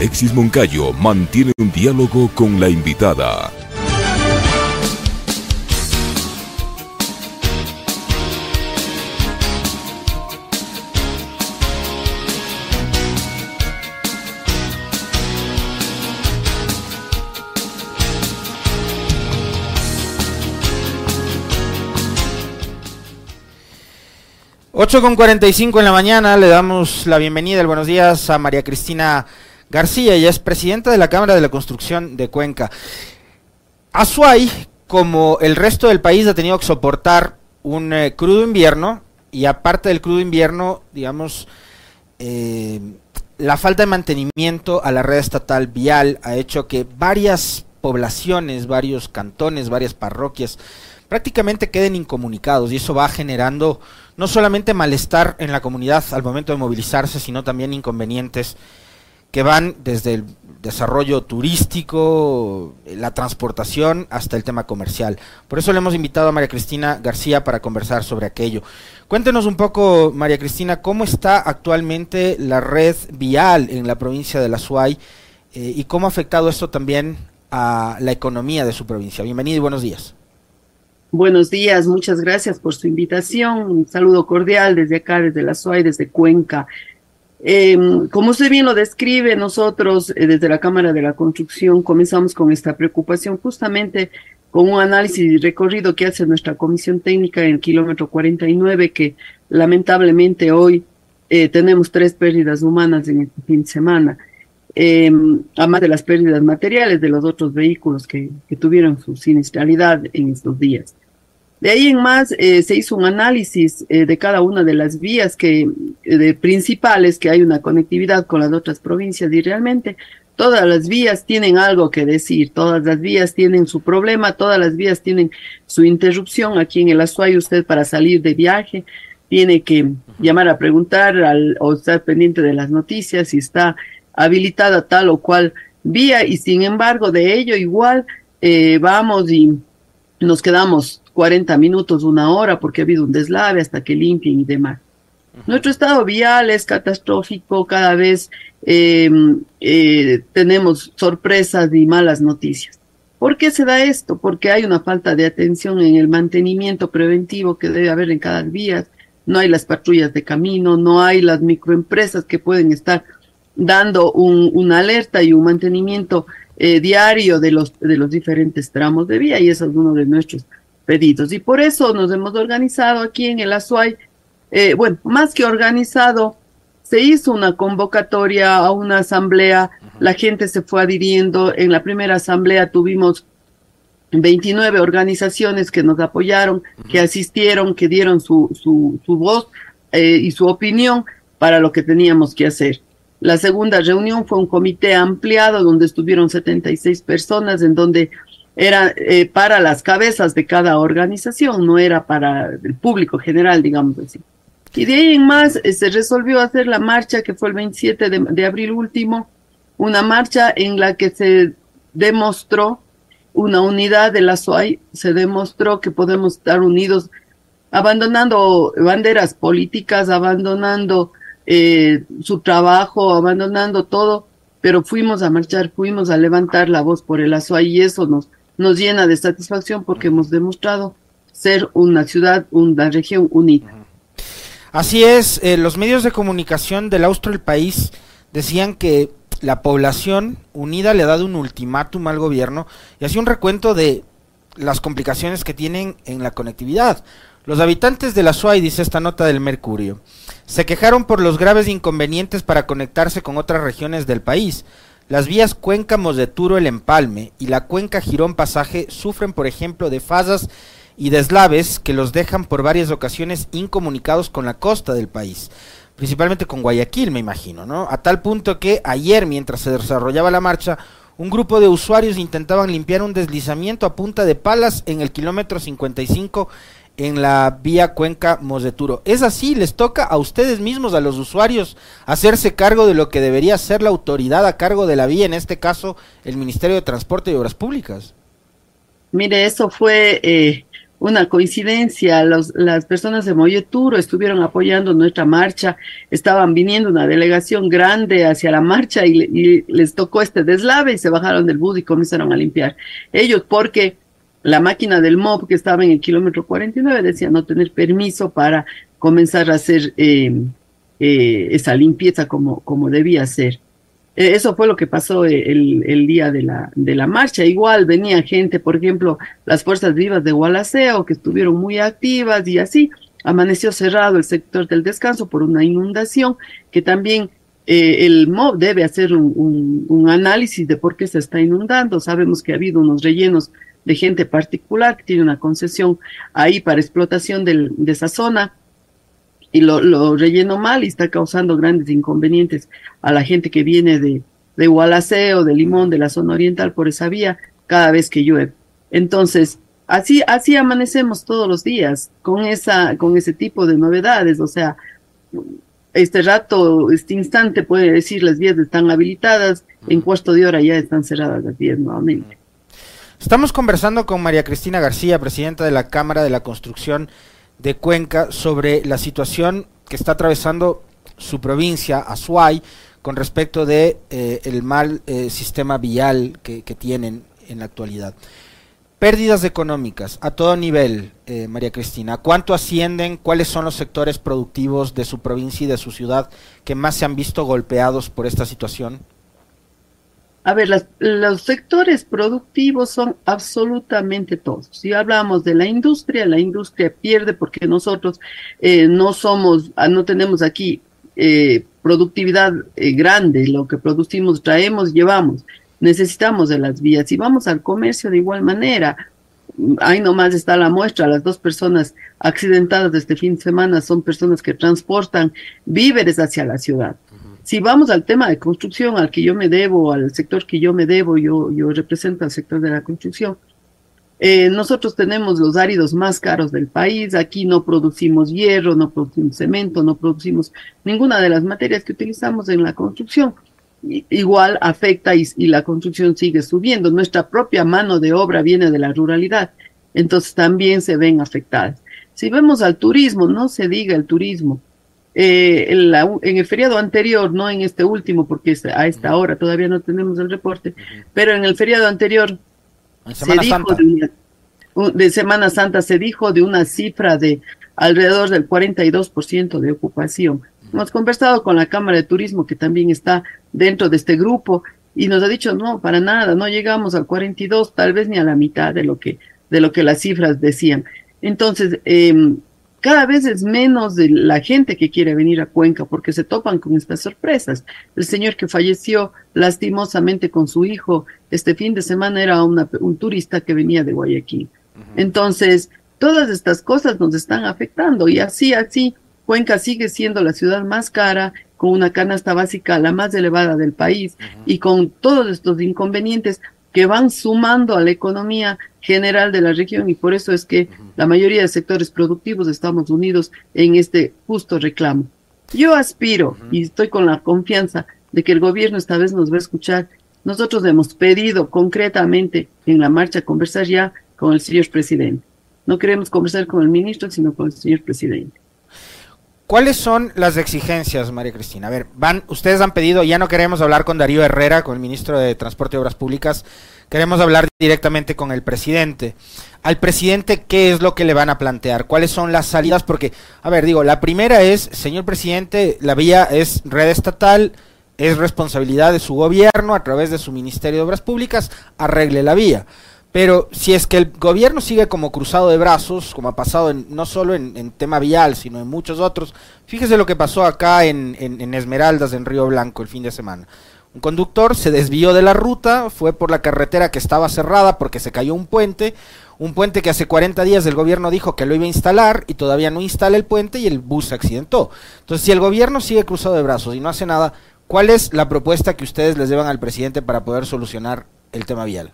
Alexis Moncayo mantiene un diálogo con la invitada. Ocho con 45 en la mañana le damos la bienvenida, el buenos días a María Cristina García, ella es presidenta de la Cámara de la Construcción de Cuenca. Azuay, como el resto del país, ha tenido que soportar un eh, crudo invierno y aparte del crudo invierno, digamos, eh, la falta de mantenimiento a la red estatal vial ha hecho que varias poblaciones, varios cantones, varias parroquias prácticamente queden incomunicados y eso va generando no solamente malestar en la comunidad al momento de movilizarse, sino también inconvenientes que van desde el desarrollo turístico, la transportación, hasta el tema comercial. Por eso le hemos invitado a María Cristina García para conversar sobre aquello. Cuéntenos un poco, María Cristina, cómo está actualmente la red vial en la provincia de La Suay eh, y cómo ha afectado esto también a la economía de su provincia. Bienvenido y buenos días. Buenos días, muchas gracias por su invitación. Un saludo cordial desde acá, desde la SUAY, desde Cuenca. Eh, como usted bien lo describe, nosotros eh, desde la Cámara de la Construcción comenzamos con esta preocupación justamente con un análisis recorrido que hace nuestra comisión técnica en el kilómetro 49, que lamentablemente hoy eh, tenemos tres pérdidas humanas en este fin de semana, además de las pérdidas materiales de los otros vehículos que, que tuvieron su siniestralidad en estos días. De ahí en más eh, se hizo un análisis eh, de cada una de las vías que, eh, de principales que hay una conectividad con las otras provincias y realmente todas las vías tienen algo que decir, todas las vías tienen su problema, todas las vías tienen su interrupción. Aquí en el Azuay usted para salir de viaje tiene que llamar a preguntar al, o estar pendiente de las noticias si está habilitada tal o cual vía y sin embargo de ello igual vamos y nos quedamos 40 minutos, una hora, porque ha habido un deslave hasta que limpien y demás. Nuestro estado vial es catastrófico, cada vez em, eh, tenemos sorpresas y malas noticias. ¿Por qué se da esto? Porque hay una falta de atención en el mantenimiento preventivo que debe haber en cada vía. No hay las patrullas de camino, no hay las microempresas que pueden estar dando un, una alerta y un mantenimiento eh, diario de los, de los diferentes tramos de vía y eso es uno de nuestros pedidos. Y por eso nos hemos organizado aquí en el Azuay, eh, bueno, más que organizado, se hizo una convocatoria a una asamblea, la gente se fue adhiriendo, en la primera asamblea tuvimos 29 organizaciones que nos apoyaron, que asistieron, que dieron su, su, su voz eh, y su opinión para lo que teníamos que hacer. La segunda reunión fue un comité ampliado donde estuvieron 76 personas, en donde era eh, para las cabezas de cada organización, no era para el público general, digamos así. Y de ahí en más eh, se resolvió hacer la marcha que fue el 27 de, abril último, una marcha en la que se demostró una unidad de la SOAI, se demostró que podemos estar unidos abandonando banderas políticas, abandonando eh, su trabajo, abandonando todo, pero fuimos a marchar, fuimos a levantar la voz por el ASUA y eso nos, nos llena de satisfacción porque hemos demostrado ser una ciudad, una región unida. Así es, eh, los medios de comunicación del Austro del país decían que la población unida le ha dado un ultimátum al gobierno y hacía un recuento de las complicaciones que tienen en la conectividad. Los habitantes de la SUAI, dice esta nota del Mercurio, se quejaron por los graves inconvenientes para conectarse con otras regiones del país. Las vías Cuenca Turo El Empalme y la Cuenca Girón Pasaje sufren, por ejemplo, de fasas y deslaves que los dejan por varias ocasiones incomunicados con la costa del país, principalmente con Guayaquil, me imagino, ¿no? A tal punto que ayer, mientras se desarrollaba la marcha, un grupo de usuarios intentaban limpiar un deslizamiento a punta de palas en el kilómetro 55 en la vía Cuenca Moseturo. ¿Es así? ¿Les toca a ustedes mismos, a los usuarios, hacerse cargo de lo que debería ser la autoridad a cargo de la vía, en este caso el Ministerio de Transporte y Obras Públicas? Mire, eso fue eh, una coincidencia. las personas de Moyeturo estuvieron apoyando nuestra marcha, estaban viniendo una delegación grande hacia la marcha y, les tocó este deslave y se bajaron del bus y comenzaron a limpiar. Ellos porque la máquina del MOB que estaba en el kilómetro 49 decía no tener permiso para comenzar a hacer eh, eh, esa limpieza como, como debía ser. Eh, eso fue lo que pasó eh, el, el, día de la, de la marcha. Igual venía gente, por ejemplo, las fuerzas vivas de Gualaceo, que estuvieron muy activas y así. Amaneció cerrado el sector del descanso por una inundación, que también eh, el MOB debe hacer un, análisis de por qué se está inundando. Sabemos que ha habido unos rellenos de gente particular que tiene una concesión ahí para explotación de esa zona y lo, lo relleno mal y está causando grandes inconvenientes a la gente que viene de, de o de Limón, de la zona oriental por esa vía, cada vez que llueve. Entonces, así, así amanecemos todos los días, con esa, con ese tipo de novedades. O sea, este rato, este instante puede decir las vías están habilitadas, en cuarto de hora ya están cerradas las vías nuevamente. Estamos conversando con María Cristina García, presidenta de la Cámara de la Construcción de Cuenca sobre la situación que está atravesando su provincia, Azuay, con respecto de eh, el mal eh, sistema vial que, tienen en la actualidad. Pérdidas económicas a todo nivel, eh, María Cristina. ¿Cuánto ascienden? ¿Cuáles son los sectores productivos de su provincia y de su ciudad que más se han visto golpeados por esta situación? A ver, los sectores productivos son absolutamente todos. Si hablamos de la industria, la industria pierde porque nosotros eh, no somos, ah, no tenemos aquí eh, productividad eh, grande, lo que producimos, traemos, llevamos. Necesitamos de las vías y vamos al comercio de igual manera. Ahí nomás está la muestra, las dos personas accidentadas de este fin de semana son personas que transportan víveres hacia la ciudad. Si vamos al tema de construcción, al que yo me debo, al sector que yo me debo, yo, yo represento al sector de la construcción. Eh, nosotros tenemos los áridos más caros del país, aquí no producimos hierro, no producimos cemento, no producimos ninguna de las materias que utilizamos en la construcción. Igual afecta y, y la construcción sigue subiendo. Nuestra propia mano de obra viene de la ruralidad, entonces también se ven afectadas. Si vemos al turismo, no se diga el turismo, eh, en, el feriado anterior, no en este último, porque a esta hora todavía no tenemos el reporte, pero en el feriado anterior se dijo de, Semana Santa se dijo de una cifra de alrededor del 42% de ocupación. Hemos conversado con la Cámara de Turismo, que también está dentro de este grupo, y nos ha dicho, no, para nada, no llegamos al 42, tal vez ni a la mitad de lo que, de lo que las cifras decían. Entonces, eh, cada vez es menos de la gente que quiere venir a Cuenca porque se topan con estas sorpresas. El señor que falleció lastimosamente con su hijo este fin de semana era un turista que venía de Guayaquil. Entonces, todas estas cosas nos están afectando y así, así, Cuenca sigue siendo la ciudad más cara, con una canasta básica la más elevada del país y con todos estos inconvenientes que van sumando a la economía general de la región y por eso es que la mayoría de sectores productivos estamos unidos en este justo reclamo. Yo aspiro y estoy con la confianza de que el gobierno esta vez nos va a escuchar. Nosotros hemos pedido concretamente en la marcha conversar ya con el señor presidente. No queremos conversar con el ministro, sino con el señor presidente. ¿Cuáles son las exigencias, María Cristina? A ver, van, ustedes han pedido, ya no queremos hablar con Darío Herrera, con el ministro de Transporte y Obras Públicas, queremos hablar directamente con el presidente. Al presidente, ¿qué es lo que le van a plantear? ¿Cuáles son las salidas? Porque, a ver, digo, la primera es, señor presidente, la vía es red estatal, es responsabilidad de su gobierno a través de su Ministerio de Obras Públicas, arregle la vía. Pero si es que el gobierno sigue como cruzado de brazos, como ha pasado no solo en, tema vial, sino en muchos otros, fíjese lo que pasó acá en, en, Esmeraldas, en Río Blanco, el fin de semana. Un conductor se desvió de la ruta, fue por la carretera que estaba cerrada porque se cayó un puente, un puente que hace 40 días el gobierno dijo que lo iba a instalar y todavía no instala el puente y el bus se accidentó. Entonces, si el gobierno sigue cruzado de brazos y no hace nada, ¿cuál es la propuesta que ustedes les llevan al presidente para poder solucionar el tema vial?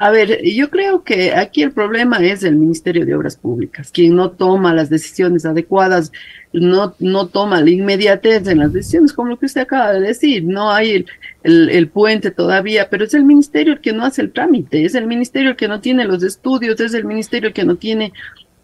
A ver, yo creo que aquí el problema es el Ministerio de Obras Públicas, quien no toma las decisiones adecuadas, no, no toma la inmediatez en las decisiones, como lo que usted acaba de decir. No hay el, puente todavía, pero es el ministerio el que no hace el trámite, es el ministerio el que no tiene los estudios, es el ministerio el que no tiene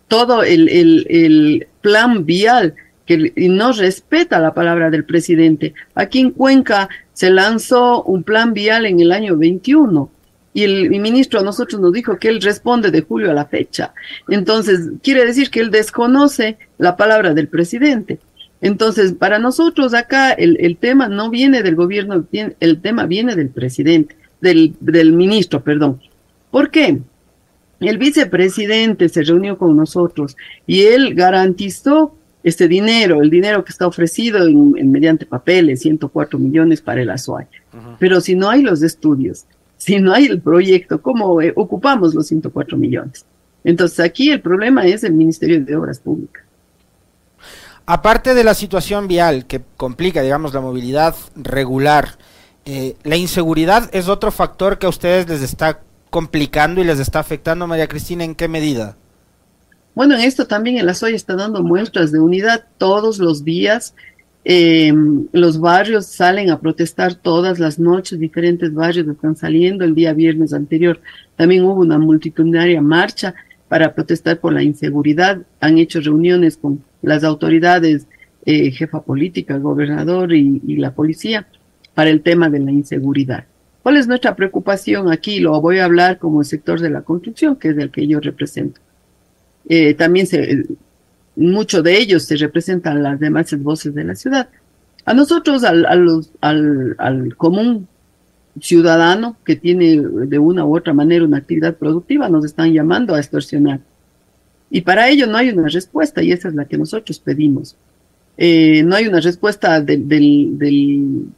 todo el, el plan vial que no respeta la palabra del presidente. Aquí en Cuenca se lanzó un plan vial en el año 21 y el, ministro a nosotros nos dijo que él responde de julio a la fecha. Entonces, quiere decir que él desconoce la palabra del presidente. Entonces, para nosotros acá el, el tema no viene del gobierno, el tema viene del presidente, del, del ministro, perdón. ¿Por qué? El vicepresidente se reunió con nosotros y él garantizó este dinero, el dinero que está ofrecido en, mediante papeles, 104 millones para el ASUAY. Pero si no hay los estudios, si no hay el proyecto, ¿cómo eh, ocupamos los 104 millones? Entonces aquí el problema es el Ministerio de Obras Públicas. Aparte de la situación vial que complica, digamos, la movilidad regular, eh, la inseguridad es otro factor que a ustedes les está complicando y les está afectando, María Cristina, ¿en qué medida? Bueno, en esto también el ASOY está dando muestras de unidad todos los días. Em, los barrios salen a protestar todas las noches, diferentes barrios están saliendo. El día viernes anterior también hubo una multitudinaria marcha para protestar por la inseguridad. Han hecho reuniones con las autoridades, eh, jefa política, gobernador y, y la policía para el tema de la inseguridad. ¿Cuál es nuestra preocupación aquí? Lo voy a hablar como el sector de la construcción, que es el que yo represento. Eh, también se, muchos de ellos se representan las demás voces de la ciudad. A nosotros, al, al, al, común ciudadano que tiene de una u otra manera una actividad productiva, nos están llamando a extorsionar. Y para ello no hay una respuesta y esa es la que nosotros pedimos. Eh, no hay una respuesta de,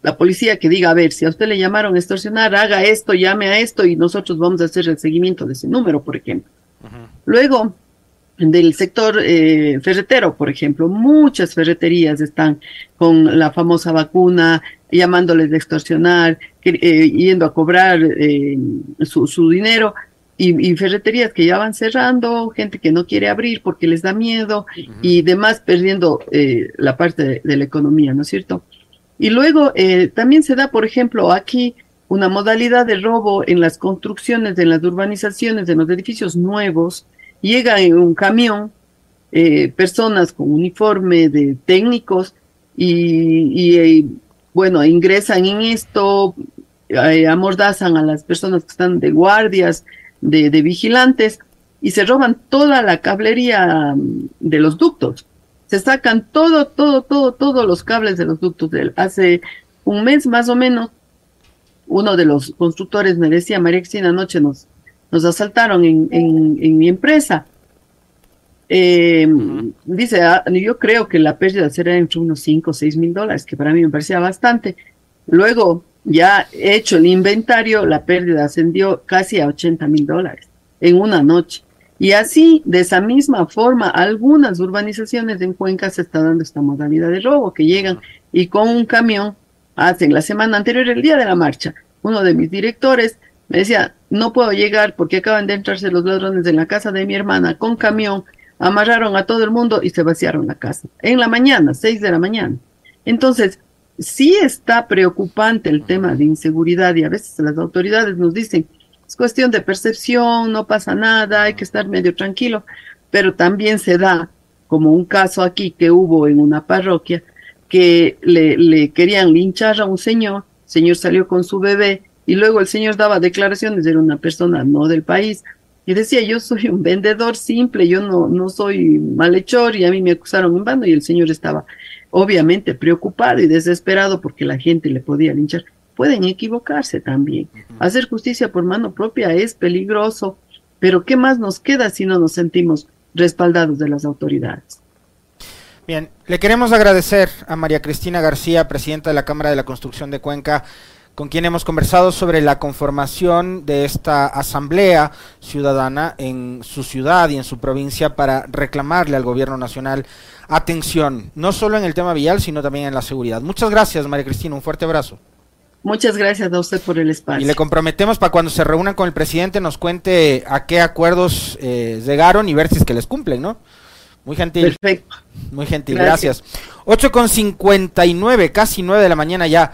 la policía que diga, a ver, si a usted le llamaron a extorsionar, haga esto, llame a esto y nosotros vamos a hacer el seguimiento de ese número, por ejemplo. Luego, del sector eh, ferretero, por ejemplo. Muchas ferreterías están con la famosa vacuna, llamándoles de extorsionar, eh, yendo a cobrar eh, su, su, dinero. Y, ferreterías que ya van cerrando, gente que no quiere abrir porque les da miedo y demás perdiendo la parte de, de, la economía, ¿no es cierto? Y luego también se da, por ejemplo, aquí una modalidad de robo en las construcciones, en las urbanizaciones, en los edificios nuevos, llega en un camión eh, personas con uniforme de técnicos y, eh, bueno, ingresan en esto, eh, amordazan a las personas que están de guardias, de, vigilantes y se roban toda la cablería mm, de los ductos. Se sacan todo, todo, todo, todos los cables de los ductos. Hace un mes más o menos, uno de los constructores me decía, María Cristina, anoche nos, nos asaltaron en, en, mi empresa. Eh, dice, ah, yo creo que la pérdida será entre unos 5 o 6 mil dólares, que para mí me parecía bastante. Luego, ya hecho el inventario, la pérdida ascendió casi a 80 mil dólares en una noche. Y así, de esa misma forma, algunas urbanizaciones en Cuenca se está dando esta modalidad de robo, que llegan y con un camión hacen la semana anterior, el día de la marcha, uno de mis directores me decía, no puedo llegar porque acaban de entrarse los ladrones en la casa de mi hermana con camión, amarraron a todo el mundo y se vaciaron la casa. En la mañana, seis de la mañana. Entonces, sí está preocupante el tema de inseguridad y a veces las autoridades nos dicen, es cuestión de percepción, no pasa nada, hay que estar medio tranquilo, pero también se da, como un caso aquí que hubo en una parroquia, que le, le querían linchar a un señor, el señor salió con su bebé, y luego el señor daba declaraciones, era una persona no del país, y decía, yo soy un vendedor simple, yo no, no soy malhechor, y a mí me acusaron en bando, y el señor estaba obviamente preocupado y desesperado porque la gente le podía linchar. Pueden equivocarse también. Hacer justicia por mano propia es peligroso, pero ¿qué más nos queda si no nos sentimos respaldados de las autoridades? Bien, le queremos agradecer a María Cristina García, presidenta de la Cámara de la Construcción de Cuenca, con quien hemos conversado sobre la conformación de esta asamblea ciudadana en su ciudad y en su provincia para reclamarle al gobierno nacional atención, no solo en el tema vial, sino también en la seguridad. Muchas gracias, María Cristina, un fuerte abrazo. Muchas gracias a usted por el espacio. Y le comprometemos para cuando se reúnan con el presidente nos cuente a qué acuerdos eh, llegaron y ver si es que les cumplen, ¿no? Muy gentil. Perfecto. Muy gentil, gracias. gracias. 8 con 59, casi 9 de la mañana ya.